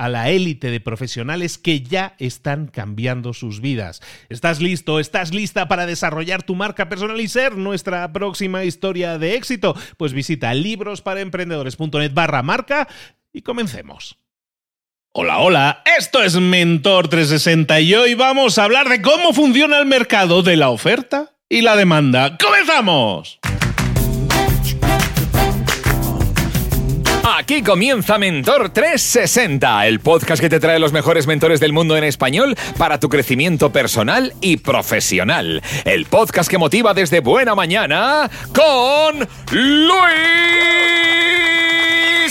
a la élite de profesionales que ya están cambiando sus vidas. ¿Estás listo? ¿Estás lista para desarrollar tu marca personal y ser nuestra próxima historia de éxito? Pues visita librosparaemprendedores.net barra marca y comencemos. Hola, hola, esto es Mentor 360 y hoy vamos a hablar de cómo funciona el mercado de la oferta y la demanda. ¡Comenzamos! Aquí comienza Mentor 360, el podcast que te trae los mejores mentores del mundo en español para tu crecimiento personal y profesional. El podcast que motiva desde buena mañana con Luis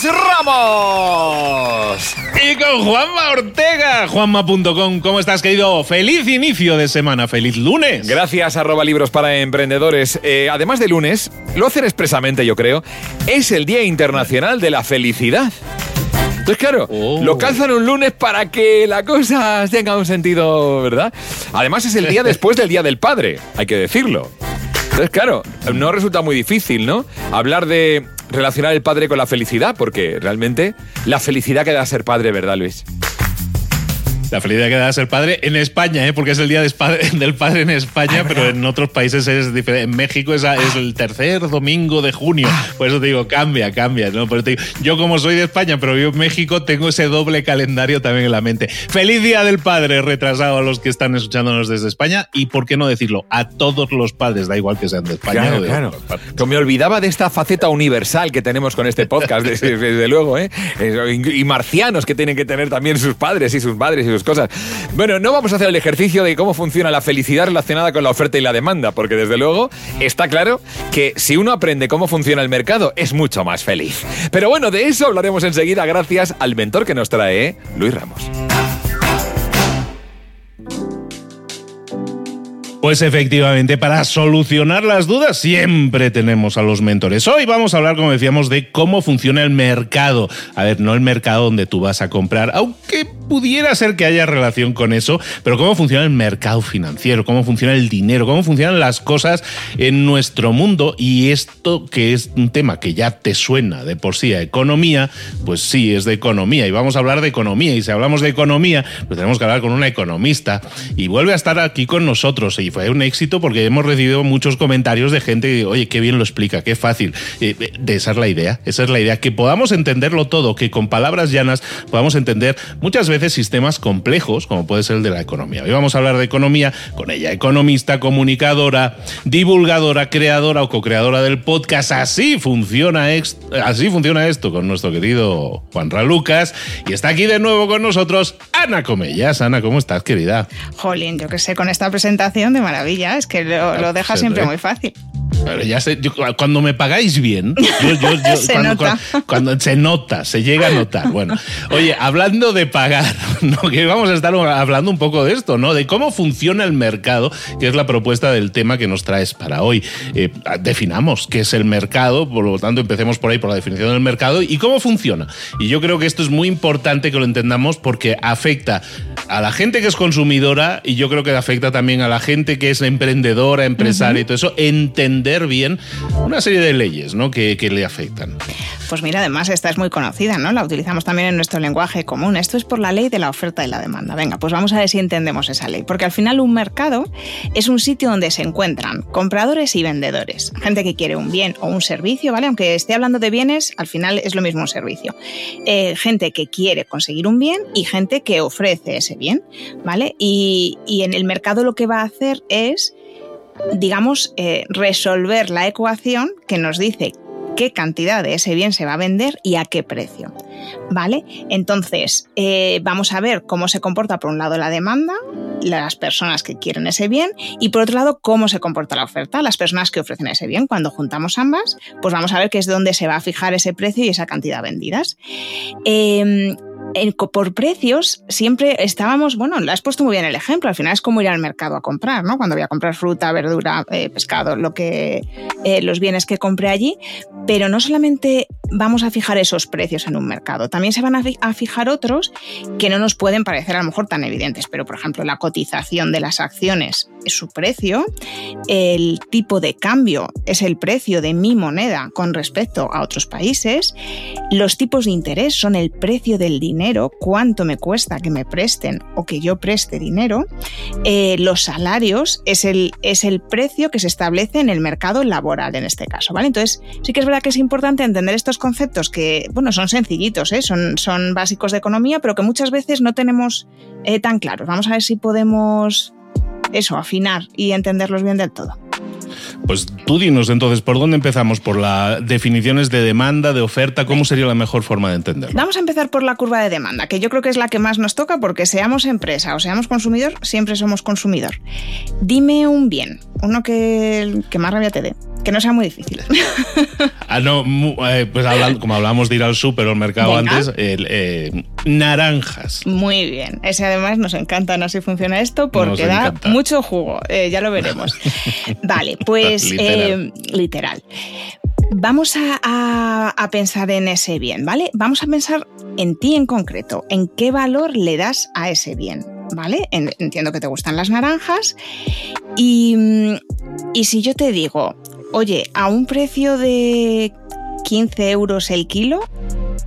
Ramos. Y con Juanma Ortega, juanma.com. ¿Cómo estás, querido? Feliz inicio de semana, feliz lunes. Gracias, arroba libros para emprendedores. Eh, además de lunes, lo hacen expresamente, yo creo, es el Día Internacional de la Felicidad. Entonces, claro, Oh. lo calzan un lunes para que la cosa tenga un sentido, ¿verdad? Además, es el día después del Día del Padre, hay que decirlo. Entonces, claro, no resulta muy difícil, ¿no? Hablar de relacionar el padre con la felicidad, porque realmente la felicidad que da ser padre, ¿verdad, Luis? La felicidad que da ser padre en España, ¿eh? porque es el día des- padre- del padre en España, pero en otros países es diferente. En México es, el tercer domingo de junio. Por eso te digo, cambia, cambia. ¿no? Por eso te digo, yo, como soy de España, pero vivo en México, tengo ese doble calendario también en la mente. Feliz Día del Padre, retrasado a los que están escuchándonos desde España. Y por qué no decirlo, a todos los padres, da igual que sean de España o de otras partes. Que me olvidaba de esta faceta universal que tenemos con este podcast, desde, desde luego, ¿eh? Y marcianos que tienen que tener también sus padres y sus madres y sus cosas. Bueno, no vamos a hacer el ejercicio de cómo funciona la felicidad relacionada con la oferta y la demanda, porque desde luego está claro que si uno aprende cómo funciona el mercado, es mucho más feliz. Pero bueno, de eso hablaremos enseguida gracias al mentor que nos trae Luis Ramos. Pues efectivamente, para solucionar las dudas siempre tenemos a los mentores. Hoy vamos a hablar, como decíamos, de cómo funciona el mercado. A ver, no el mercado donde tú vas a comprar, aunque pudiera ser que haya relación con eso, pero cómo funciona el mercado financiero, cómo funciona el dinero, cómo funcionan las cosas en nuestro mundo. Y esto que es un tema que ya te suena de por sí a economía, pues sí, es de economía. Y vamos a hablar de economía. Y si hablamos de economía, pues tenemos que hablar con una economista. Y vuelve a estar aquí con nosotros. Y fue un éxito porque hemos recibido muchos comentarios de gente que, oye, qué bien lo explica, qué fácil. Eh, eh, esa es la idea, esa es la idea, que podamos entenderlo todo, que con palabras llanas podamos entender muchas veces sistemas complejos, como puede ser el de la economía. Hoy vamos a hablar de economía con ella, economista, comunicadora, divulgadora, creadora o co-creadora del podcast. Así funciona, así funciona esto con nuestro querido Juan Lucas. Y está aquí de nuevo con nosotros Ana Comellas. Ana, ¿cómo estás, querida? Jolín, yo qué sé, con esta presentación de maravilla, es que lo, lo deja siempre muy fácil. ya sé, cuando me pagáis bien, se cuando, nota. Cuando, se nota, se llega a notar. Bueno, oye, hablando de pagar, ¿no? que vamos a estar hablando un poco de esto, ¿no? De cómo funciona el mercado, que es la propuesta del tema que nos traes para hoy. Eh, definamos qué es el mercado, por lo tanto empecemos por ahí por la definición del mercado y cómo funciona. Y yo creo que esto es muy importante que lo entendamos porque afecta a la gente que es consumidora y yo creo que afecta también a la gente que es emprendedora, empresaria y todo eso, entender bien una serie de leyes ¿no? que, que le afectan. Pues mira, además esta es muy conocida, ¿no? La utilizamos también en nuestro lenguaje común. Esto es por la ley de la oferta y la demanda. Venga, pues vamos a ver si entendemos esa ley. Porque al final un mercado es un sitio donde se encuentran compradores y vendedores. Gente que quiere un bien o un servicio, ¿vale? Aunque esté hablando de bienes, al final es lo mismo un servicio. Eh, gente que quiere conseguir un bien y gente que ofrece ese bien, ¿vale? Y, y en el mercado lo que va a hacer es digamos, eh, resolver la ecuación que nos dice qué cantidad de ese bien se va a vender y a qué precio. ¿Vale? Entonces, eh, vamos a ver cómo se comporta por un lado la demanda, las personas que quieren ese bien, y por otro lado, cómo se comporta la oferta, las personas que ofrecen ese bien. Cuando juntamos ambas, pues vamos a ver qué es donde se va a fijar ese precio y esa cantidad vendidas. Eh, por precios siempre estábamos, bueno, lo has puesto muy bien el ejemplo, al final es como ir al mercado a comprar, ¿no? Cuando voy a comprar fruta, verdura, eh, pescado, lo que, eh, los bienes que compré allí, pero no solamente vamos a fijar esos precios en un mercado, también se van a, a fijar otros que no nos pueden parecer a lo mejor tan evidentes, pero por ejemplo la cotización de las acciones es su precio, el tipo de cambio es el precio de mi moneda con respecto a otros países, los tipos de interés son el precio del dinero, cuánto me cuesta que me presten o que yo preste dinero, eh, los salarios es el, es el precio que se establece en el mercado laboral en este caso, ¿vale? Entonces, sí que es verdad que es importante entender estos conceptos que, bueno, son sencillitos, ¿eh? son, son básicos de economía, pero que muchas veces no tenemos eh, tan claros. Vamos a ver si podemos eso, afinar y entenderlos bien del todo. Pues tú dinos entonces, ¿por dónde empezamos? ¿Por las definiciones de demanda, de oferta? ¿Cómo sería la mejor forma de entenderlo? Vamos a empezar por la curva de demanda, que yo creo que es la que más nos toca porque seamos empresa o seamos consumidor, siempre somos consumidor. Dime un bien, uno que, que más rabia te dé, que no sea muy difícil. ah, no, eh, pues hablando, como hablamos de ir al súper o al mercado Venga. antes, el, eh, naranjas. Muy bien, ese además nos encantan, así funciona esto porque da mucho jugo, eh, ya lo veremos. vale, pues literal. Literal. Vamos a, a, a, pensar en ese bien, ¿vale? Vamos a pensar en ti en concreto, en qué valor le das a ese bien, ¿vale? Entiendo que te gustan las naranjas y, y si yo te digo, oye, a un precio de 15 euros el kilo,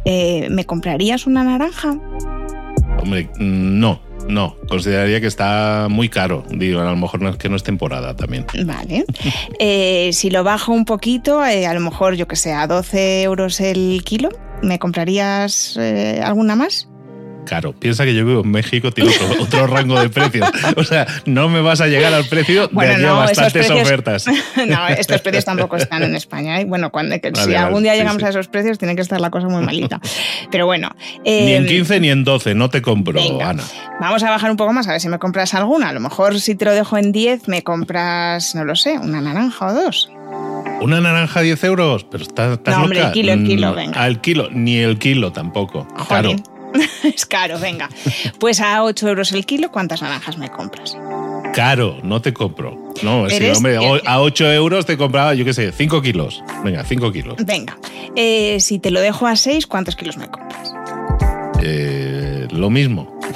eh, ¿me comprarías una naranja? Hombre, no. No, consideraría que está muy caro. Digo, a lo mejor no es que no es temporada también. Vale. Eh, si lo bajo un poquito, eh, a lo mejor, yo que sé, a 12 euros el kilo, ¿me comprarías eh, alguna más? Claro, piensa que yo vivo en México, tiene otro, otro, rango de precios. O sea, no me vas a llegar al precio bueno, de aquí no, a bastantes precios, ofertas. No, estos precios tampoco están en España. ¿eh? Bueno, cuando, vale, si algún día llegamos sí, a esos precios, tiene que estar la cosa muy malita. Pero bueno. Eh, ni en 15 ni en 12, no te compro, venga, Ana. Vamos a bajar un poco más, a ver si me compras alguna. A lo mejor si te lo dejo en 10, me compras, no lo sé, una naranja o dos. ¿Una naranja a 10 euros? Pero estás, estás no, hombre, loca. el kilo, el kilo, Mm, venga. Al kilo, ni el kilo tampoco. Claro. Es caro, venga. Pues a 8 euros el kilo, ¿cuántas naranjas me compras? Caro, no te compro. No, hombre, a 8 euros te compraba, yo qué sé, 5 kilos. Venga, 5 kilos. Venga. Eh, si te lo dejo a 6, ¿cuántos kilos me compras? Eh, lo mismo.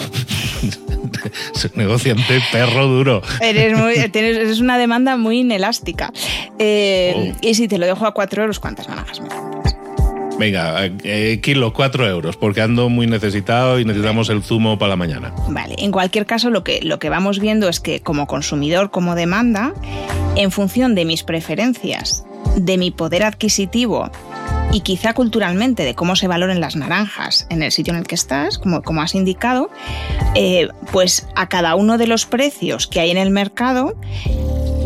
Es un negociante perro duro. Eres, muy, tienes, eres una demanda muy inelástica. Eh, Oh. Y si te lo dejo a 4 euros, ¿cuántas naranjas me compras? Venga, eh, kilo, 4 euros, porque ando muy necesitado y necesitamos el zumo para la mañana. Vale, en cualquier caso lo que, lo que vamos viendo es que como consumidor, como demanda, en función de mis preferencias, de mi poder adquisitivo y quizá culturalmente de cómo se valoren las naranjas en el sitio en el que estás, como, como has indicado, eh, pues a cada uno de los precios que hay en el mercado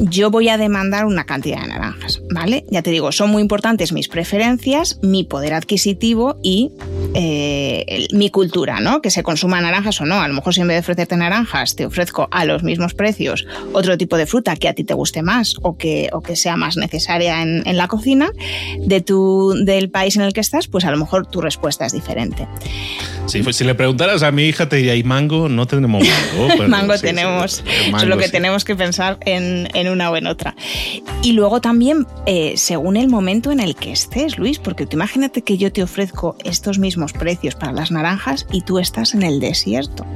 yo voy a demandar una cantidad de naranjas, ¿vale? Ya te digo, son muy importantes mis preferencias, mi poder adquisitivo y eh, mi cultura, ¿no? Que se consuma naranjas o no. A lo mejor si en vez de ofrecerte naranjas te ofrezco a los mismos precios otro tipo de fruta que a ti te guste más o que, o que sea más necesaria en, la cocina de tu, del país en el que estás, pues a lo mejor tu respuesta es diferente. Sí, pues si le preguntaras a mi hija te diría, ¿y mango? No tenemos mango. mango tenemos, solo que tenemos que pensar en, una o en otra. Y luego también, eh, según el momento en el que estés, Luis, porque tú imagínate que yo te ofrezco estos mismos precios para las naranjas y tú estás en el desierto.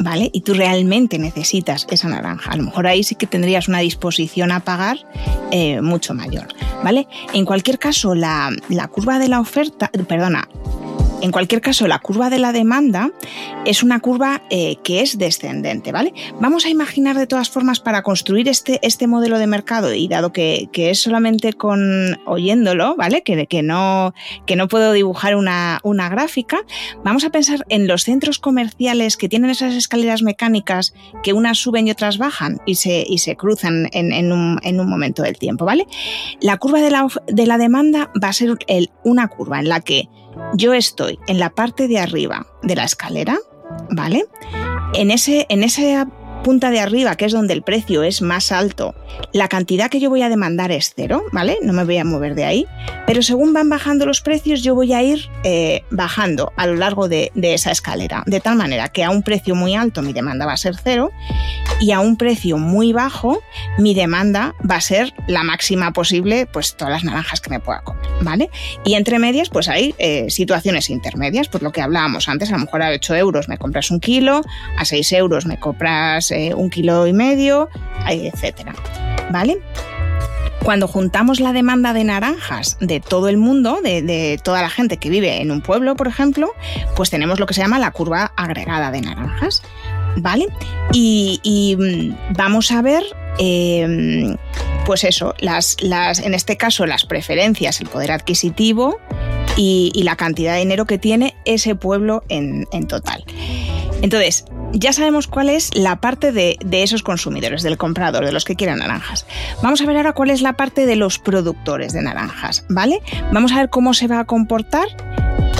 ¿Vale? Y tú realmente necesitas esa naranja. A lo mejor ahí sí que tendrías una disposición a pagar eh, mucho mayor. ¿Vale? En cualquier caso, la, la curva de la oferta, perdona, en cualquier caso, la curva de la demanda es una curva eh, que es descendente, ¿vale? Vamos a imaginar de todas formas para construir este, este modelo de mercado y dado que, es solamente con oyéndolo, ¿vale? Que, que, no, que no puedo dibujar una, gráfica, vamos a pensar en los centros comerciales que tienen esas escaleras mecánicas que unas suben y otras bajan y se, y se cruzan en, un, momento del tiempo, ¿vale? La curva de la, de la demanda va a ser el, una curva en la que yo estoy en la parte de arriba de la escalera, ¿vale? En, ese, en punta de arriba, que es donde el precio es más alto, la cantidad que yo voy a demandar es cero, ¿vale? No me voy a mover de ahí, pero según van bajando los precios, yo voy a ir eh, bajando a lo largo de, esa escalera, de tal manera que a un precio muy alto mi demanda va a ser cero y a un precio muy bajo mi demanda va a ser la máxima posible, pues todas las naranjas que me pueda comer, ¿vale? Y entre medias, pues hay eh, situaciones intermedias, pues lo que hablábamos antes, a lo mejor a 8 euros me compras un kilo, a 6 euros me compras eh, un kilo y medio, etcétera. ¿Vale? Cuando juntamos la demanda de naranjas de todo el mundo, de, toda la gente que vive en un pueblo, por ejemplo, pues tenemos lo que se llama la curva agregada de naranjas. ¿Vale? Y, mm, vamos a ver em, pues eso, las, en este caso las preferencias, el poder adquisitivo y, la cantidad de dinero que tiene ese pueblo en total. Entonces, ya sabemos cuál es la parte de, esos consumidores, del comprador, de los que quieren naranjas. Vamos a ver ahora cuál es la parte de los productores de naranjas, ¿vale? Vamos a ver cómo se va a comportar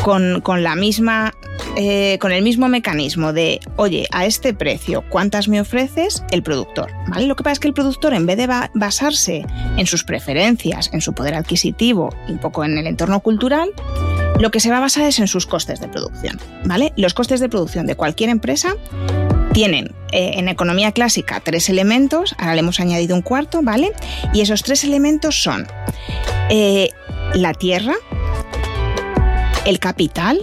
con, la misma, eh, con el mismo mecanismo de, oye, a este precio, ¿cuántas me ofreces? El productor, ¿vale? Lo que pasa es que el productor, en vez de basarse en sus preferencias, en su poder adquisitivo y un poco en el entorno cultural, lo que se va a basar es en sus costes de producción, ¿vale? Los costes de producción de cualquier empresa tienen eh, en economía clásica tres elementos, ahora le hemos añadido un cuarto, ¿vale? Y esos tres elementos son eh, la tierra, el capital,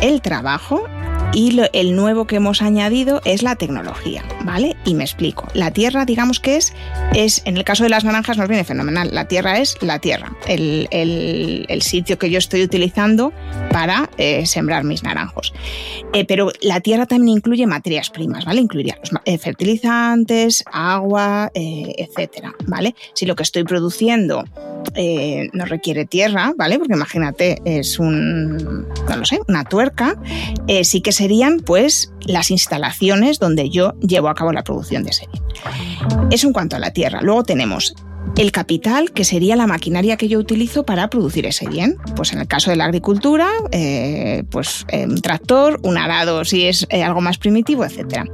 el trabajo y el nuevo que hemos añadido es la tecnología, ¿vale? Y me explico. La tierra, digamos que es, es en el caso de las naranjas nos viene fenomenal. La tierra es la tierra, el, sitio que yo estoy utilizando para eh, sembrar mis naranjos. Eh, pero la tierra también incluye materias primas, ¿vale? Incluiría los eh, fertilizantes, agua, etcétera, ¿vale? Si lo que estoy produciendo no requiere tierra, ¿vale? Porque imagínate, es un, no sé, una tuerca, sí que se serían pues las instalaciones donde yo llevo a cabo la producción de ese bien. Eso en cuanto a la tierra. Luego tenemos el capital, que sería la maquinaria que yo utilizo para producir ese bien. Pues en el caso de la agricultura, eh, pues eh, un tractor, un arado si es eh, algo más primitivo, etc.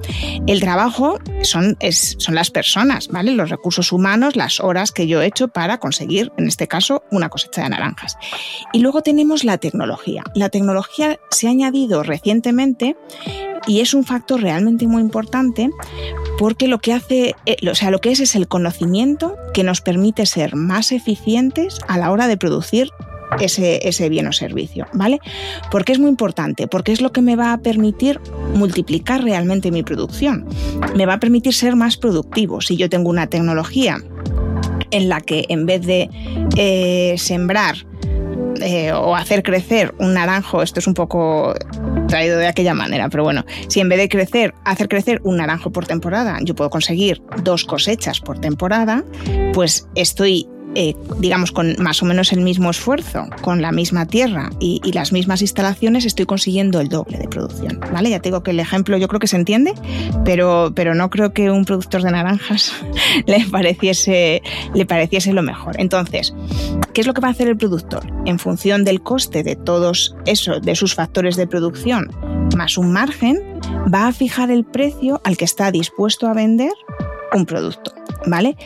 El trabajo son, son las personas, ¿vale? Los recursos humanos, las horas que yo he hecho para conseguir, en este caso, una cosecha de naranjas. Y luego tenemos la tecnología. La tecnología se ha añadido recientemente y es un factor realmente muy importante porque lo que hace, o sea, lo que es es el conocimiento que nos permite ser más eficientes a la hora de producir ese, ese, bien o servicio, ¿vale? Porque es muy importante, porque es lo que me va a permitir multiplicar realmente mi producción. Me va a permitir ser más productivo. Si yo tengo una tecnología en la que en vez de eh, sembrar eh, o hacer crecer un naranjo, esto es un poco traído de aquella manera, pero bueno, si en vez de crecer, hacer crecer un naranjo por temporada, yo puedo conseguir dos cosechas por temporada, pues estoy eh, digamos, con más o menos el mismo esfuerzo, con la misma tierra y, las mismas instalaciones, estoy consiguiendo el doble de producción. ¿vale? Ya te digo que el ejemplo yo creo que se entiende, pero, pero no creo que un productor de naranjas le pareciese, le pareciese lo mejor. Entonces, ¿qué es lo que va a hacer el productor? En función del coste de todos esos, de sus factores de producción, más un margen, va a fijar el precio al que está dispuesto a vender un producto, ¿vale?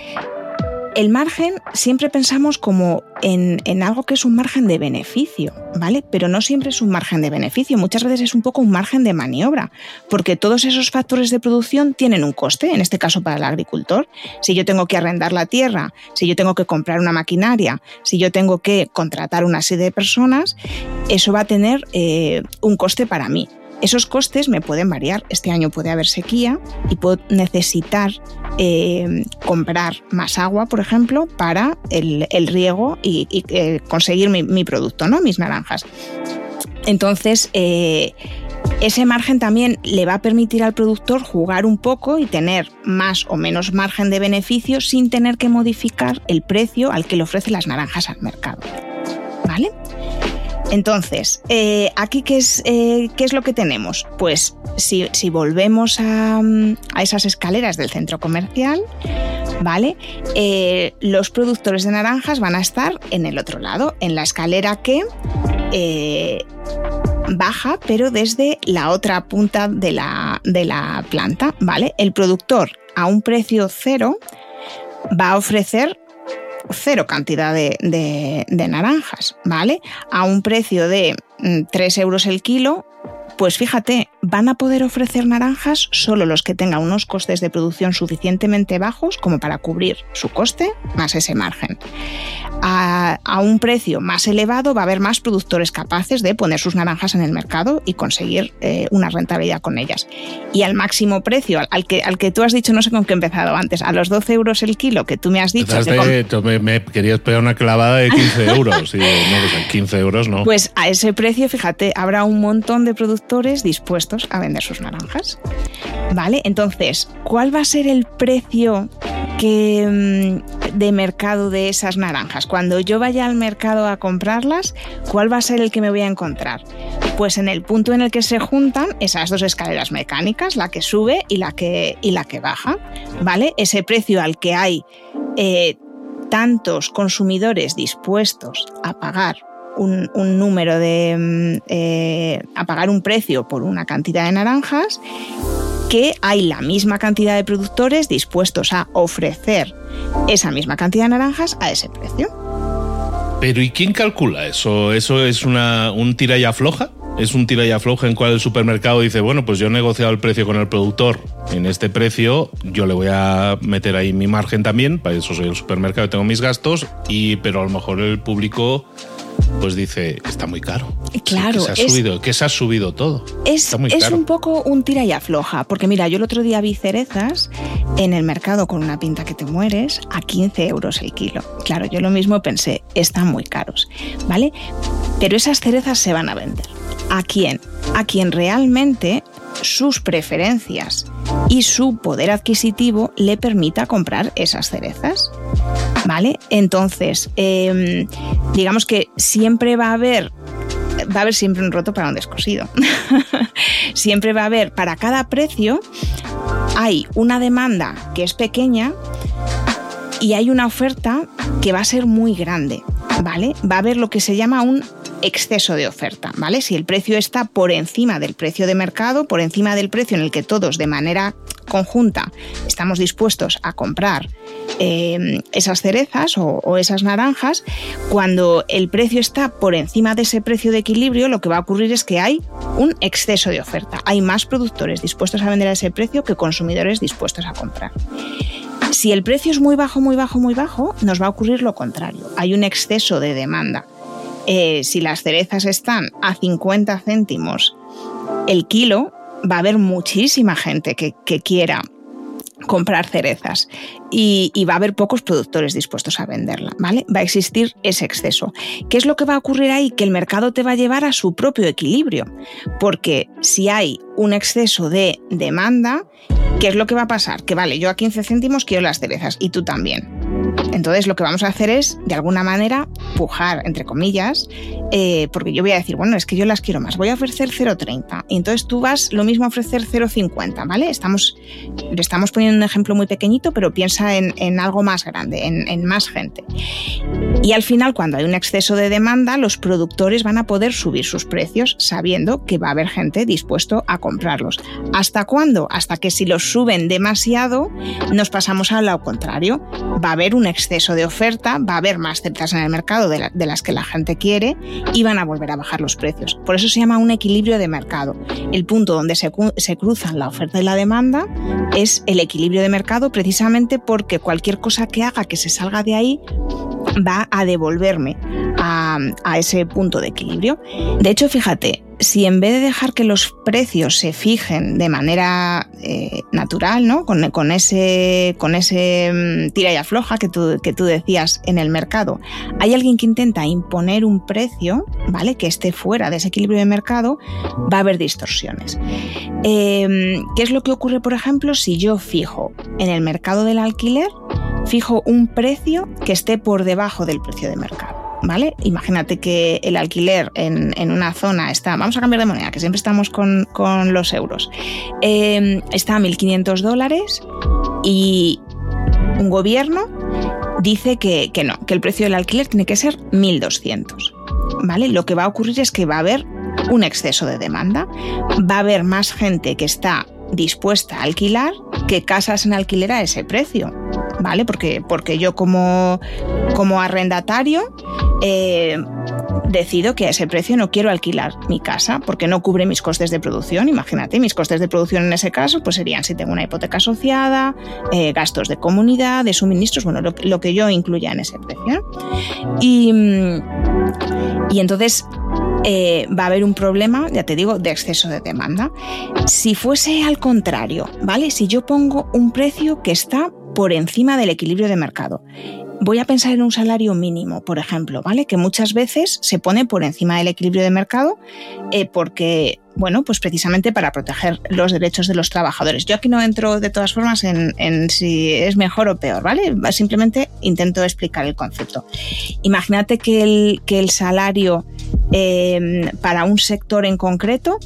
El margen siempre pensamos como en, algo que es un margen de beneficio, ¿vale? Pero no siempre es un margen de beneficio, muchas veces es un poco un margen de maniobra, porque todos esos factores de producción tienen un coste, en este caso para el agricultor. Si yo tengo que arrendar la tierra, si yo tengo que comprar una maquinaria, si yo tengo que contratar una serie de personas, eso va a tener eh, un coste para mí. Esos costes me pueden variar. Este año puede haber sequía y puedo necesitar eh, comprar más agua, por ejemplo, para el, riego y, eh, conseguir mi, producto, ¿no? Mis naranjas. Entonces, eh, ese margen también le va a permitir al productor jugar un poco y tener más o menos margen de beneficio sin tener que modificar el precio al que le ofrece las naranjas al mercado. ¿Vale? Entonces, eh, aquí, ¿qué es, eh, ¿qué es lo que tenemos? Pues si, volvemos a, esas escaleras del centro comercial, ¿vale? Eh, los productores de naranjas van a estar en el otro lado, en la escalera que baja, pero desde la otra punta de la, de la planta, ¿vale? El productor a un precio cero va a ofrecer cero cantidad de, naranjas, ¿vale? A un precio de 3 mm, euros el kilo, pues fíjate, van a poder ofrecer naranjas solo los que tengan unos costes de producción suficientemente bajos como para cubrir su coste más ese margen. A, un precio más elevado va a haber más productores capaces de poner sus naranjas en el mercado y conseguir eh, una rentabilidad con ellas. Y al máximo precio, al que, al que tú has dicho, no sé con qué he empezado antes, a los 12 euros el kilo que tú me has dicho. me, querías pegar una clavada de 15 euros. y no, 15 pues euros no. Pues a ese precio, fíjate, habrá un montón de productores dispuestos a vender sus naranjas. ¿Vale? Entonces, ¿cuál va a ser el precio que, mm, de mercado de esas naranjas? Cuando yo vaya al mercado a comprarlas, ¿cuál va a ser el que me voy a encontrar? Pues en el punto en el que se juntan esas dos escaleras mecánicas, la que sube y la que, y la que baja. ¿Vale? Ese precio al que hay eh, tantos consumidores dispuestos a pagar un, número de... Mm, eh, a pagar un precio por una cantidad de naranjas que hay la misma cantidad de productores dispuestos a ofrecer esa misma cantidad de naranjas a ese precio. Pero ¿y quién calcula eso? ¿Eso es una, un tira y afloja? ¿Es un tira y afloja en cual el supermercado dice, bueno, pues yo he negociado el precio con el productor en este precio, yo le voy a meter ahí mi margen también, para eso soy el supermercado tengo mis gastos, y, pero a lo mejor el público pues dice, está muy caro. Claro. que, se ha subido, que se ha subido todo. Es, es un poco un tira y afloja, porque mira, yo el otro día vi cerezas en el mercado con una pinta que te mueres a 15 euros el kilo. Claro, yo lo mismo pensé, están muy caros, ¿vale? Pero esas cerezas se van a vender. ¿A quién? A quien realmente sus preferencias y su poder adquisitivo le permita comprar esas cerezas. ¿Vale? Entonces, em, digamos que siempre va a haber va a haber siempre un roto para un descosido. siempre va a haber, para cada precio, hay una demanda que es pequeña y hay una oferta que va a ser muy grande, ¿vale? Va a haber lo que se llama un exceso de oferta, ¿vale? Si el precio está por encima del precio de mercado, por encima del precio en el que todos de manera conjunta estamos dispuestos a comprar eh, esas cerezas o, esas naranjas, cuando el precio está por encima de ese precio de equilibrio, lo que va a ocurrir es que hay un exceso de oferta. Hay más productores dispuestos a vender a ese precio que consumidores dispuestos a comprar. Si el precio es muy bajo, muy bajo, muy bajo, nos va a ocurrir lo contrario. Hay un exceso de demanda. Eh, si las cerezas están a 50 céntimos el kilo, va a haber muchísima gente que, quiera comprar cerezas y, va a haber pocos productores dispuestos a venderla, ¿vale? Va a existir ese exceso. ¿Qué es lo que va a ocurrir ahí? Que el mercado te va a llevar a su propio equilibrio, porque si hay un exceso de demanda, ¿qué es lo que va a pasar? Que vale, yo a 15 céntimos quiero las cerezas y tú también Entonces lo que vamos a hacer es, de alguna manera, pujar, entre comillas, eh, porque yo voy a decir, bueno, es que yo las quiero más, voy a ofrecer 0,30 y entonces tú vas lo mismo a ofrecer 0,50, ¿vale? Estamos, le estamos poniendo un ejemplo muy pequeñito, pero piensa en, algo más grande, en, más gente. Y al final, cuando hay un exceso de demanda, los productores van a poder subir sus precios sabiendo que va a haber gente dispuesto a comprarlos. ¿Hasta cuándo? Hasta que si los suben demasiado, nos pasamos al lado contrario. Va a haber un de oferta, va a haber más certas en el mercado de, las que la gente quiere y van a volver a bajar los precios. Por eso se llama un equilibrio de mercado. El punto donde se, se cruzan la oferta y la demanda es el equilibrio de mercado precisamente porque cualquier cosa que haga que se salga de ahí va a devolverme a, ese punto de equilibrio. De hecho, fíjate, si en vez de dejar que los precios se fijen de manera eh, natural, ¿no? Con, ese, con ese mm, tira y afloja que tú, que tú decías en el mercado, hay alguien que intenta imponer un precio, ¿vale? Que esté fuera de ese equilibrio de mercado, va a haber distorsiones. Em, ¿Qué es lo que ocurre, por ejemplo, si yo fijo en el mercado del alquiler, fijo un precio que esté por debajo del precio de mercado? ¿Vale? Imagínate que el alquiler en, una zona está, vamos a cambiar de moneda, que siempre estamos con, los euros, em, está a 1.500 dólares y un gobierno dice que, que, no, que el precio del alquiler tiene que ser 1.200. ¿Vale? Lo que va a ocurrir es que va a haber un exceso de demanda, va a haber más gente que está dispuesta a alquilar que casas en alquiler a ese precio, ¿vale? Porque, porque yo como, como arrendatario eh, decido que a ese precio no quiero alquilar mi casa porque no cubre mis costes de producción. Imagínate, mis costes de producción en ese caso pues serían si tengo una hipoteca asociada, eh, gastos de comunidad, de suministros, bueno, lo, que yo incluya en ese precio. Y, y entonces eh, va a haber un problema, ya te digo, de exceso de demanda. Si fuese al contrario, ¿vale? Si yo pongo un precio que está por encima del equilibrio de mercado. Voy a pensar en un salario mínimo, por ejemplo, ¿vale? Que muchas veces se pone por encima del equilibrio de mercado eh, porque bueno, pues precisamente para proteger los derechos de los trabajadores. Yo aquí no entro de todas formas en, si es mejor o peor, ¿vale? Simplemente intento explicar el concepto. Imagínate que el, que el salario em, para un sector en concreto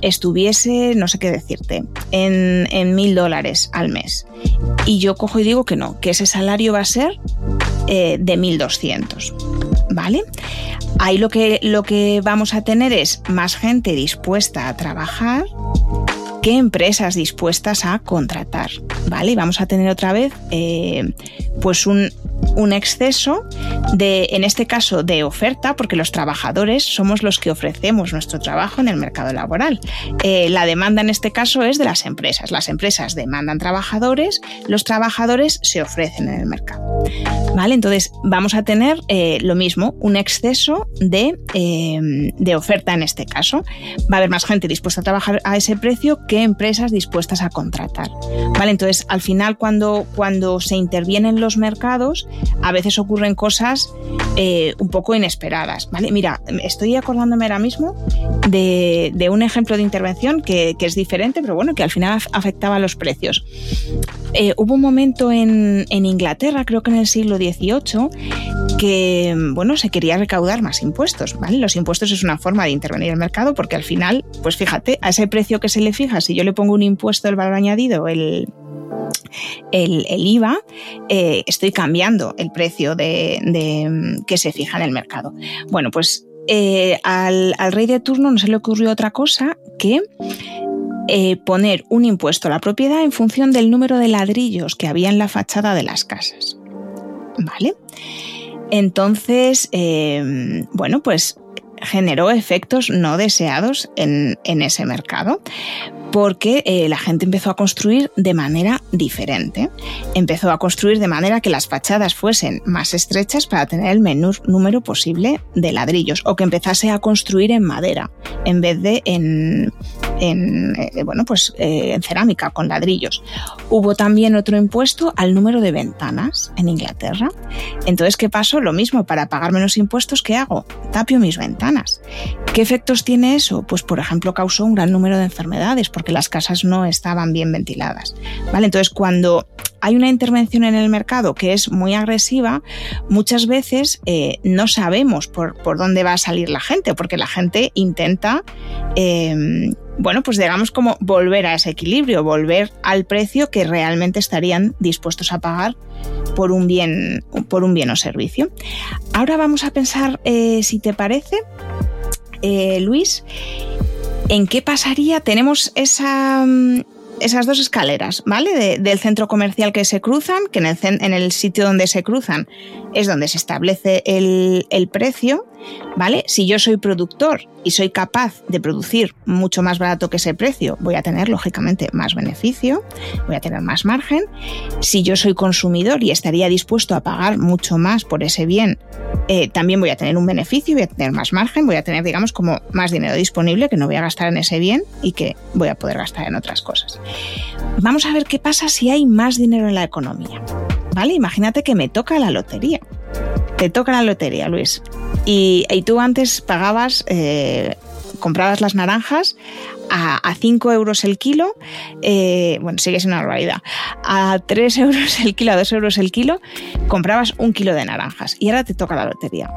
estuviese, no sé qué decirte, en mil dólares al mes. Y yo cojo y digo que no, que ese salario va a ser eh, de 1.200. ¿Vale? Ahí lo que, lo que vamos a tener es más gente dispuesta a trabajar que empresas dispuestas a contratar, ¿vale? Y vamos a tener otra vez eh, pues un, exceso de, en este caso, de oferta, porque los trabajadores somos los que ofrecemos nuestro trabajo en el mercado laboral. Eh, la demanda en este caso es de las empresas. Las empresas demandan trabajadores, los trabajadores se ofrecen en el mercado. ¿Vale? Entonces vamos a tener eh, lo mismo, un exceso de oferta en este caso. Va a haber más gente dispuesta a trabajar a ese precio que empresas dispuestas a contratar. ¿Vale? Entonces, al final, cuando, cuando se intervienen los mercados, a veces ocurren cosas eh, un poco inesperadas. ¿vale? Mira, estoy acordándome ahora mismo de, un ejemplo de intervención que, es diferente, pero bueno, que al final afectaba los precios. Eh, hubo un momento en, Inglaterra, creo que en el siglo XVIII, que bueno, se quería recaudar más impuestos. ¿vale? Los impuestos es una forma de intervenir en el mercado porque al final, pues fíjate, a ese precio que se le fija, si yo le pongo un impuesto del valor añadido, el, el, IVA, eh, estoy cambiando el precio de, que se fija en el mercado. Bueno, pues eh, al, rey de turno no se le ocurrió otra cosa que eh, poner un impuesto a la propiedad en función del número de ladrillos que había en la fachada de las casas. ¿Vale? Entonces, bueno, pues generó efectos no deseados en, en ese mercado porque eh, la gente empezó a construir de manera diferente. Empezó a construir de manera que las fachadas fuesen más estrechas para tener el menor número posible de ladrillos o que empezase a construir en madera en vez de en, eh, bueno, pues, eh, en cerámica con ladrillos. Hubo también otro impuesto al número de ventanas en Inglaterra. Entonces, ¿qué pasó? Lo mismo, para pagar menos impuestos, ¿qué hago? Tapio mis ventanas. ¿Qué efectos tiene eso? Pues, por ejemplo, causó un gran número de enfermedades porque las casas no estaban bien ventiladas. ¿vale? Entonces, cuando hay una intervención en el mercado que es muy agresiva, muchas veces eh, no sabemos por, por, dónde va a salir la gente, porque la gente intenta, em, bueno, pues digamos como volver a ese equilibrio, volver al precio que realmente estarían dispuestos a pagar por un bien, por un bien o servicio. Ahora vamos a pensar, eh, si te parece, eh, Luis, ¿en qué pasaría? Tenemos esa, mm, esas dos escaleras, ¿vale? del centro comercial que se cruzan, que en el, en el, sitio donde se cruzan es donde se establece el, precio, ¿vale? Si yo soy productor y soy capaz de producir mucho más barato que ese precio, voy a tener lógicamente más beneficio, voy a tener más margen. Si yo soy consumidor y estaría dispuesto a pagar mucho más por ese bien, eh, también voy a tener un beneficio, voy a tener más margen, voy a tener, digamos, como más dinero disponible que no voy a gastar en ese bien y que voy a poder gastar en otras cosas. Vamos a ver qué pasa si hay más dinero en la economía. ¿Vale? Imagínate que me toca la lotería. Te toca la lotería, Luis. Y, tú antes pagabas, eh, comprabas las naranjas a, 5 euros el kilo, eh, bueno, sigue siendo una barbaridad, a 3 euros el kilo, a 2 euros el kilo, comprabas un kilo de naranjas y ahora te toca la lotería.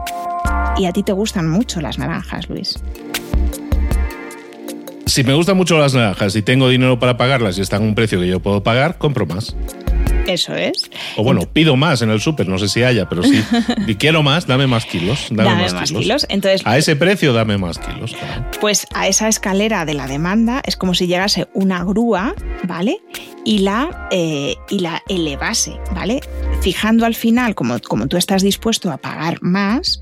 Y a ti te gustan mucho las naranjas, Luis. Si me gustan mucho las naranjas y tengo dinero para pagarlas y están a un precio que yo puedo pagar, compro más. Eso es. O bueno, pido más en el súper, no sé si haya, pero sí. Y quiero más, dame más kilos. Dame, más, kilos. Entonces, a ese precio, dame más kilos. Pues a esa escalera de la demanda es como si llegase una grúa, ¿vale? Y la, eh, y la elevase, ¿vale? Fijando al final, como, como tú estás dispuesto a pagar más,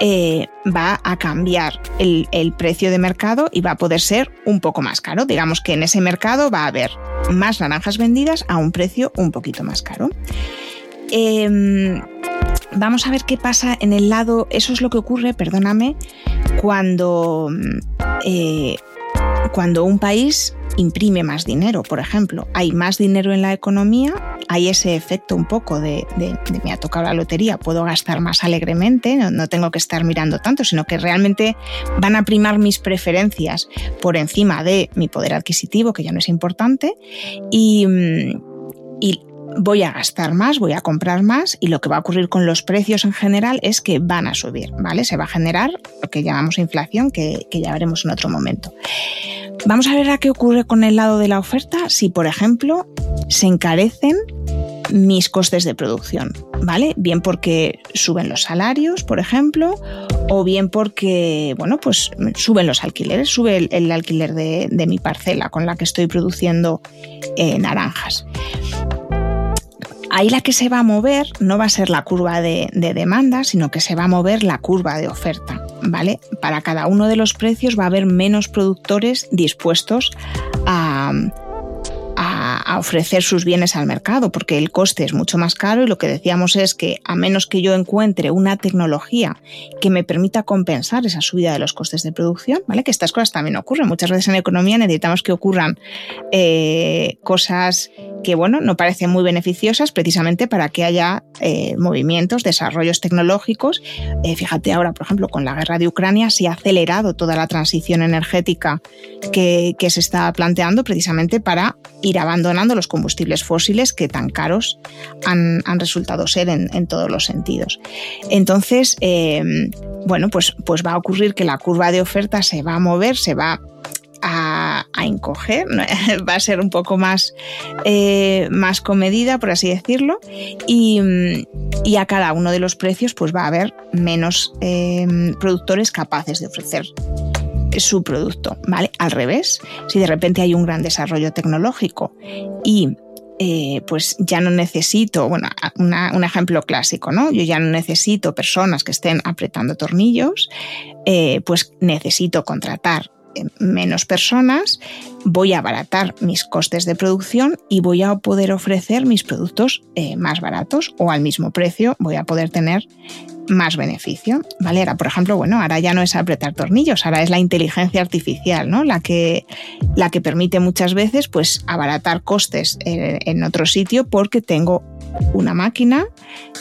eh, va a cambiar el, el precio de mercado y va a poder ser un poco más caro. Digamos que en ese mercado va a haber más naranjas vendidas a un precio un poquito más caro. Em, vamos a ver qué pasa en el lado, eso es lo que ocurre, perdóname, cuando, eh, cuando un país imprime más dinero, por ejemplo, hay más dinero en la economía, hay ese efecto un poco de, me ha tocado la lotería, puedo gastar más alegremente, no, tengo que estar mirando tanto, sino que realmente van a primar mis preferencias por encima de mi poder adquisitivo, que ya no es importante, y, y voy a gastar más, voy a comprar más y lo que va a ocurrir con los precios en general es que van a subir, ¿vale? Se va a generar lo que llamamos inflación, que, ya veremos en otro momento. Vamos a ver a qué ocurre con el lado de la oferta si, por ejemplo, se encarecen mis costes de producción, ¿vale? Bien porque suben los salarios, por ejemplo, o bien porque, bueno, pues suben los alquileres, sube el, alquiler de, mi parcela con la que estoy produciendo eh, naranjas. Ahí la que se va a mover no va a ser la curva de, demanda, sino que se va a mover la curva de oferta, ¿vale? Para cada uno de los precios va a haber menos productores dispuestos a, ofrecer sus bienes al mercado, porque el coste es mucho más caro y lo que decíamos es que a menos que yo encuentre una tecnología que me permita compensar esa subida de los costes de producción, ¿vale? Que estas cosas también ocurren. Muchas veces en economía necesitamos que ocurran eh, cosas que, bueno, no parecen muy beneficiosas precisamente para que haya eh, movimientos, desarrollos tecnológicos. Eh, fíjate ahora, por ejemplo, con la guerra de Ucrania se ha acelerado toda la transición energética que, que se está planteando precisamente para ir abandonando los combustibles fósiles que tan caros han, resultado ser en, todos los sentidos. Entonces, em, bueno, pues, pues va a ocurrir que la curva de oferta se va a mover, se va a, encoger, va a ser un poco más, eh, más comedida, por así decirlo, y, a cada uno de los precios pues va a haber menos em, productores capaces de ofrecer su producto, ¿vale? Al revés, si de repente hay un gran desarrollo tecnológico y eh, pues ya no necesito, bueno, un ejemplo clásico, ¿no? Yo ya no necesito personas que estén apretando tornillos, eh, pues necesito contratar eh, menos personas, voy a abaratar mis costes de producción y voy a poder ofrecer mis productos más baratos o al mismo precio, voy a poder tener más beneficio, ¿vale? Ahora, por ejemplo, bueno, ahora ya no es apretar tornillos, ahora es la inteligencia artificial, ¿no? La que, la que permite muchas veces, pues, abaratar costes en, otro sitio porque tengo una máquina,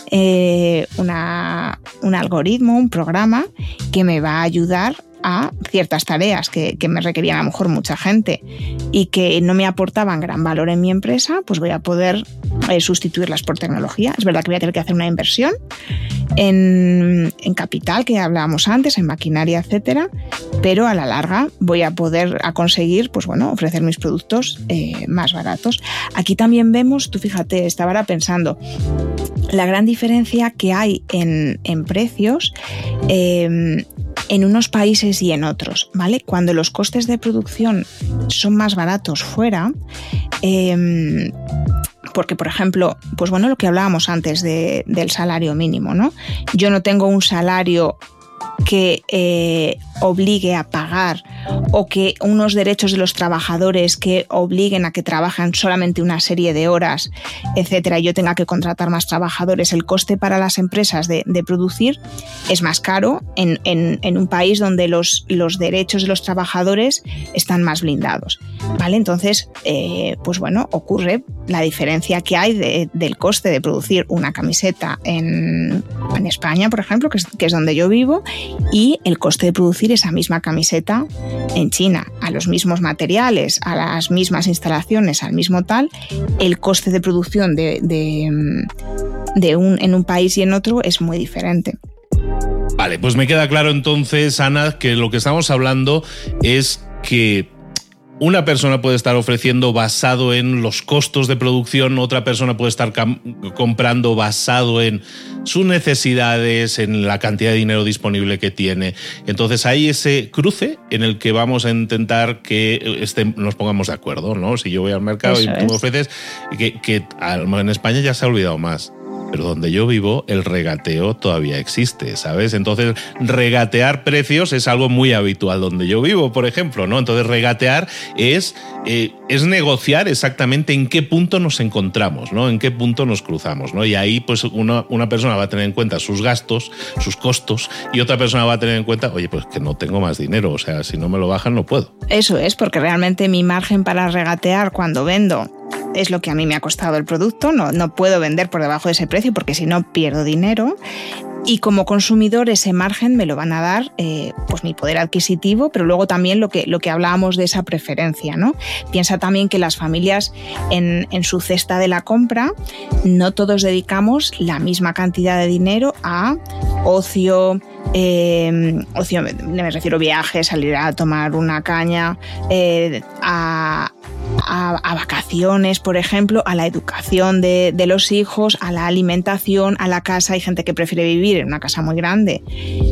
eh, una, un algoritmo, un programa que me va a ayudar a ciertas tareas que, que, me requerían a lo mejor mucha gente y que no me aportaban gran valor en mi empresa, pues voy a poder eh, sustituirlas por tecnología. Es verdad que voy a tener que hacer una inversión en, capital, que hablábamos antes, en maquinaria, etcétera, pero a la larga voy a poder a conseguir, pues bueno, ofrecer mis productos eh, más baratos. Aquí también vemos, tú fíjate, estaba ahora pensando, la gran diferencia que hay en, precios em, en unos países y en otros, ¿vale? Cuando los costes de producción son más baratos fuera, em, porque, por ejemplo, pues bueno, lo que hablábamos antes del salario mínimo, ¿no? Yo no tengo un salario que eh, obligue a pagar o que unos derechos de los trabajadores que obliguen a que trabajen solamente una serie de horas, etcétera, y yo tenga que contratar más trabajadores, el coste para las empresas de, producir es más caro en, un país donde los, derechos de los trabajadores están más blindados. ¿vale? Entonces, eh, pues bueno, ocurre la diferencia que hay del coste de producir una camiseta en, España, por ejemplo, que es donde yo vivo, y el coste de producir esa misma camiseta en China, a los mismos materiales, a las mismas instalaciones, al mismo tal, el coste de producción de, de, un, en un país y en otro es muy diferente. Vale, pues me queda claro entonces, Ana, que lo que estamos hablando es que una persona puede estar ofreciendo basado en los costos de producción, otra persona puede estar comprando basado en sus necesidades, en la cantidad de dinero disponible que tiene. Entonces hay ese cruce en el que vamos a intentar que este, nos pongamos de acuerdo, ¿no? Si yo voy al mercado y tú me ofreces, que, que en España ya se ha olvidado más pero donde yo vivo el regateo todavía existe, ¿sabes? Entonces, regatear precios es algo muy habitual donde yo vivo, por ejemplo, ¿no? Entonces, regatear es, eh, es negociar exactamente en qué punto nos encontramos, ¿no? En qué punto nos cruzamos, ¿no? Y ahí, pues, una, una persona va a tener en cuenta sus gastos, sus costos, y otra persona va a tener en cuenta, oye, pues que no tengo más dinero, o sea, si no me lo bajan, no puedo. Eso es, porque realmente mi margen para regatear cuando vendo es lo que a mí me ha costado el producto, no, no puedo vender por debajo de ese precio porque si no pierdo dinero. Y como consumidor ese margen me lo van a dar eh, pues mi poder adquisitivo, pero luego también lo que, lo que hablábamos de esa preferencia. ¿no? Piensa también que las familias en, en su cesta de la compra no todos dedicamos la misma cantidad de dinero a ocio, eh, ocio, me refiero a viajes, salir a tomar una caña, eh, a, a, vacaciones, por ejemplo, a la educación de, los hijos, a la alimentación, a la casa. Hay gente que prefiere vivir en una casa muy grande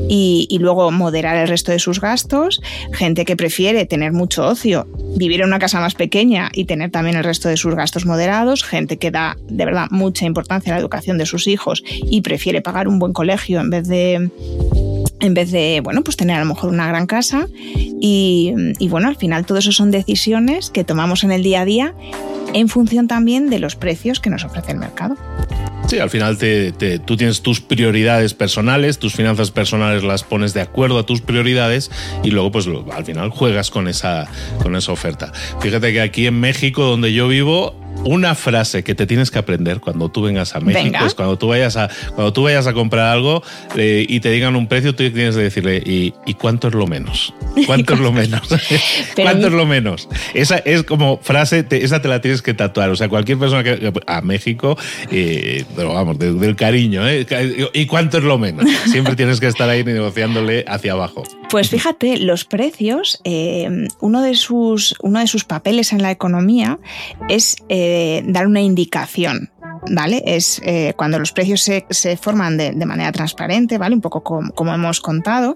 y, luego moderar el resto de sus gastos. Gente que prefiere tener mucho ocio, vivir en una casa más pequeña y tener también el resto de sus gastos moderados. Gente que da de verdad mucha importancia a la educación de sus hijos y prefiere pagar un buen colegio en vez de en vez de, bueno, pues tener a lo mejor una gran casa. Y, bueno, al final todo eso son decisiones que tomamos en el día a día en función también de los precios que nos ofrece el mercado. Sí, al final tú tienes tus prioridades personales, tus finanzas personales las pones de acuerdo a tus prioridades y luego pues al final juegas con esa, con esa oferta. Fíjate que aquí en México, donde yo vivo, una frase que te tienes que aprender cuando tú vengas a México es cuando tú vayas a cuando tú vayas a comprar algo eh, y te digan un precio, tú tienes que decirle ¿y, cuánto es lo menos? ¿Cuánto es lo menos? ¿Cuánto es lo menos? Esa es como frase, esa te la tienes que tatuar. O sea, cualquier persona que a México, eh, pero vamos, del cariño, ¿eh? ¿Y cuánto es lo menos? Siempre tienes que estar ahí negociándole hacia abajo. Pues fíjate, los precios, uno, de sus, uno de sus papeles en la economía es dar una indicación. ¿Vale? Es eh, cuando los precios se, forman de, manera transparente, ¿vale? Un poco como, hemos contado,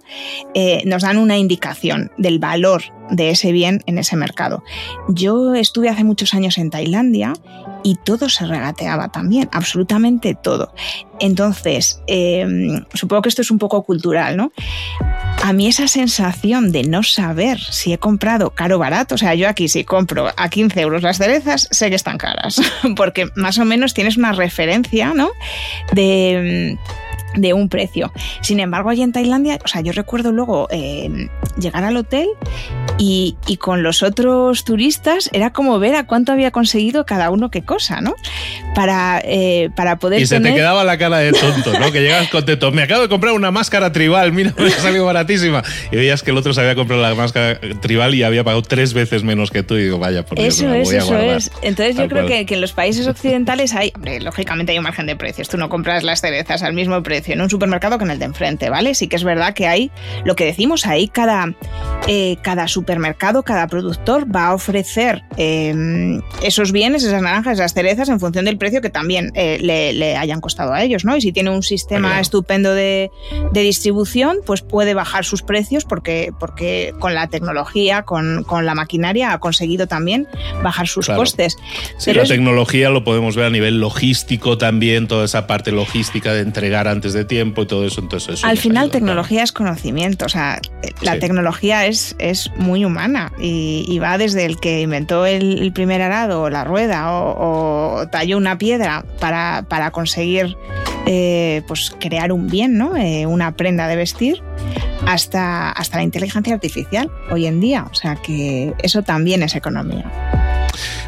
eh, nos dan una indicación del valor de ese bien en ese mercado. Yo estuve hace muchos años en Tailandia y todo se regateaba también, absolutamente todo. Entonces, em, supongo que esto es un poco cultural, ¿no? A mí esa sensación de no saber si he comprado caro o barato, o sea, yo aquí si compro a 15 euros las cerezas, sé que están caras, porque más o menos tienes una referencia, ¿no? De de un precio. Sin embargo, allí en Tailandia, o sea, yo recuerdo luego eh, llegar al hotel y, y, con los otros turistas era como ver a cuánto había conseguido cada uno qué cosa, ¿no? Para, eh, para poder. Y se te quedaba la cara de tonto, ¿no? que llegas contento. Me acabo de comprar una máscara tribal, mira, me ha salido baratísima. Y veías que el otro se había comprado la máscara tribal y había pagado tres veces menos que tú. Y digo, vaya, por Dios, Eso me es, voy a eso guardar. es. Entonces yo creo que, que en los países occidentales hay, hombre, lógicamente hay un margen de precios. Tú no compras las cerezas al mismo precio en un supermercado que en el de enfrente, ¿vale? Sí que es verdad que hay, lo que decimos ahí, cada, eh, cada supermercado, cada productor va a ofrecer eh, esos bienes, esas naranjas, esas cerezas, en función del precio que también eh, le, le, hayan costado a ellos, ¿no? Y si tiene un sistema estupendo de, de distribución, pues puede bajar sus precios porque, porque con la tecnología, con, con la maquinaria, ha conseguido también bajar sus Claro. costes. Sí, Pero la es- tecnología lo podemos ver a nivel logístico también, toda esa parte logística de entregar antes de tiempo y todo eso. Entonces, eso Al final, ayuda, tecnología es conocimiento. O sea, la Sí. tecnología es, es muy humana y, y va desde el que inventó el, el primer arado o la rueda o, o talló una piedra para, para conseguir eh, pues crear un bien, ¿no? Eh, una prenda de vestir, hasta, hasta la inteligencia artificial hoy en día. O sea que eso también es economía.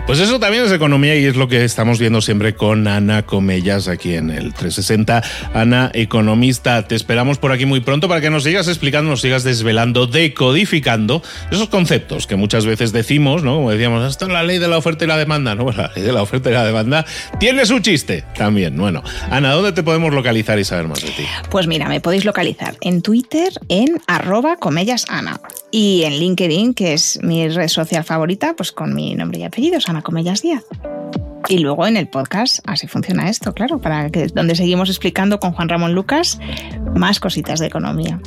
Pues eso también es economía y es lo que estamos viendo siempre con Ana Comellas aquí en el 360. Ana, economista, te esperamos por aquí muy pronto para que nos sigas explicando, nos sigas desvelando, decodificando esos conceptos que muchas veces decimos, ¿no? Como decíamos, esto es la ley de la oferta y la demanda, ¿no? La ley de la oferta y la demanda tiene su chiste también. Bueno, Ana, ¿dónde te podemos localizar y saber más de ti? Pues mira, me podéis localizar en Twitter en arroba comellasana y en LinkedIn, que es mi red social favorita, pues con mi nombre y apellidos, Ana Comellas Díaz. Y luego en el podcast, así funciona esto, claro, para que donde seguimos explicando con Juan Ramón Lucas más cositas de economía.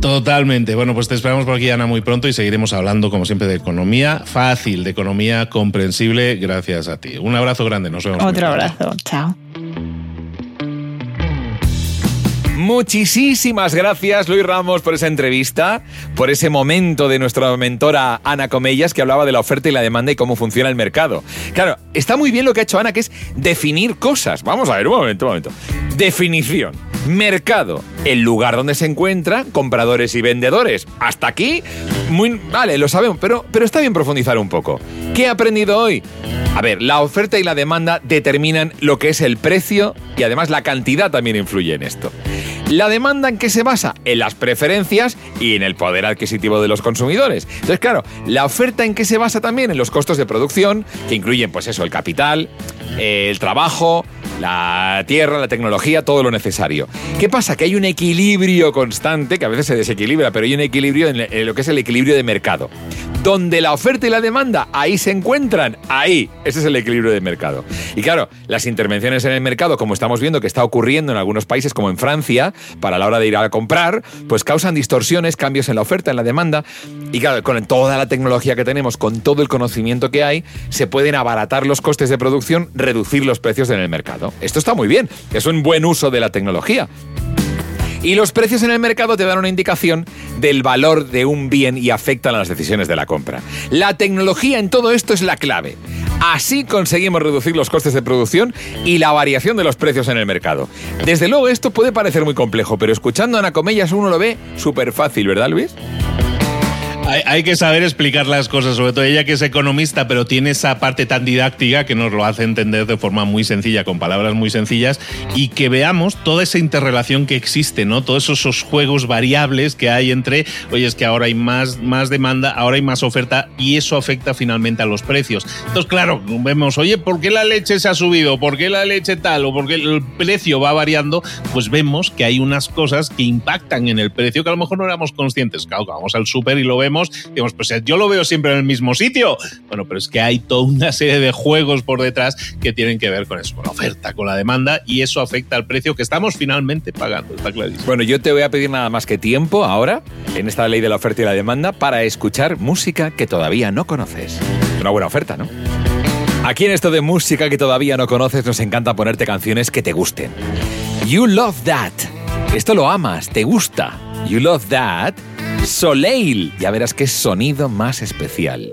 Totalmente. Bueno, pues te esperamos por aquí, Ana, muy pronto y seguiremos hablando, como siempre, de economía fácil, de economía comprensible, gracias a ti. Un abrazo grande, nos vemos. Otro abrazo, chao. Muchísimas gracias, Luis Ramos, por esa entrevista, por ese momento de nuestra mentora Ana Comellas que hablaba de la oferta y la demanda y cómo funciona el mercado. Claro, está muy bien lo que ha hecho Ana, que es definir cosas. Vamos a ver, un momento, un momento. Definición. Mercado, el lugar donde se encuentran compradores y vendedores. Hasta aquí, muy vale, lo sabemos, pero, pero está bien profundizar un poco. ¿Qué he aprendido hoy? A ver, la oferta y la demanda determinan lo que es el precio y además la cantidad también influye en esto. ¿La demanda en qué se basa? En las preferencias y en el poder adquisitivo de los consumidores. Entonces, claro, la oferta en qué se basa también en los costos de producción, que incluyen, pues eso, el capital, el trabajo, la tierra, la tecnología, todo lo necesario. ¿Qué pasa? Que hay un equilibrio constante, que a veces se desequilibra, pero hay un equilibrio en, lo que es el equilibrio de mercado. Donde la oferta y la demanda ahí se encuentran, ahí. Ese es el equilibrio de mercado. Y claro, las intervenciones en el mercado, como estamos viendo que está ocurriendo en algunos países, como en Francia, para la hora de ir a comprar, pues causan distorsiones, cambios en la oferta, en la demanda. Y claro, con toda la tecnología que tenemos, con todo el conocimiento que hay, se pueden abaratar los costes de producción, reducir los precios en el mercado. Esto está muy bien, es un buen uso de la tecnología. Y los precios en el mercado te dan una indicación del valor de un bien y afectan a las decisiones de la compra. La tecnología en todo esto es la clave. Así conseguimos reducir los costes de producción y la variación de los precios en el mercado. Desde luego esto puede parecer muy complejo, pero escuchando a Ana Comellas uno lo ve súper fácil, ¿verdad Luis? Hay, que saber explicar las cosas, sobre todo ella que es economista, pero tiene esa parte tan didáctica que nos lo hace entender de forma muy sencilla, con palabras muy sencillas, y que veamos toda esa interrelación que existe, ¿no? Todos esos, juegos variables que hay entre, oye, es que ahora hay más, más demanda, ahora hay más oferta, y eso afecta finalmente a los precios. Entonces, claro, vemos, oye, ¿por qué la leche se ha subido? ¿Por qué la leche tal? ¿O por qué el precio va variando? Pues vemos que hay unas cosas que impactan en el precio que a lo mejor no éramos conscientes. Claro, vamos al súper y lo vemos, digamos, pues yo lo veo siempre en el mismo sitio. Bueno, pero es que hay toda una serie de juegos por detrás que tienen que ver con eso, con la oferta, con la demanda, y eso afecta al precio que estamos finalmente pagando, está clarísimo. Bueno, yo te voy a pedir nada más que tiempo ahora, en esta ley de la oferta y la demanda, para escuchar música que todavía no conoces. Una buena oferta, ¿no? Aquí en esto de música que todavía no conoces nos encanta ponerte canciones que te gusten. You Love That. Esto lo amas, te gusta. You Love That. Soleil. Ya verás qué sonido más especial.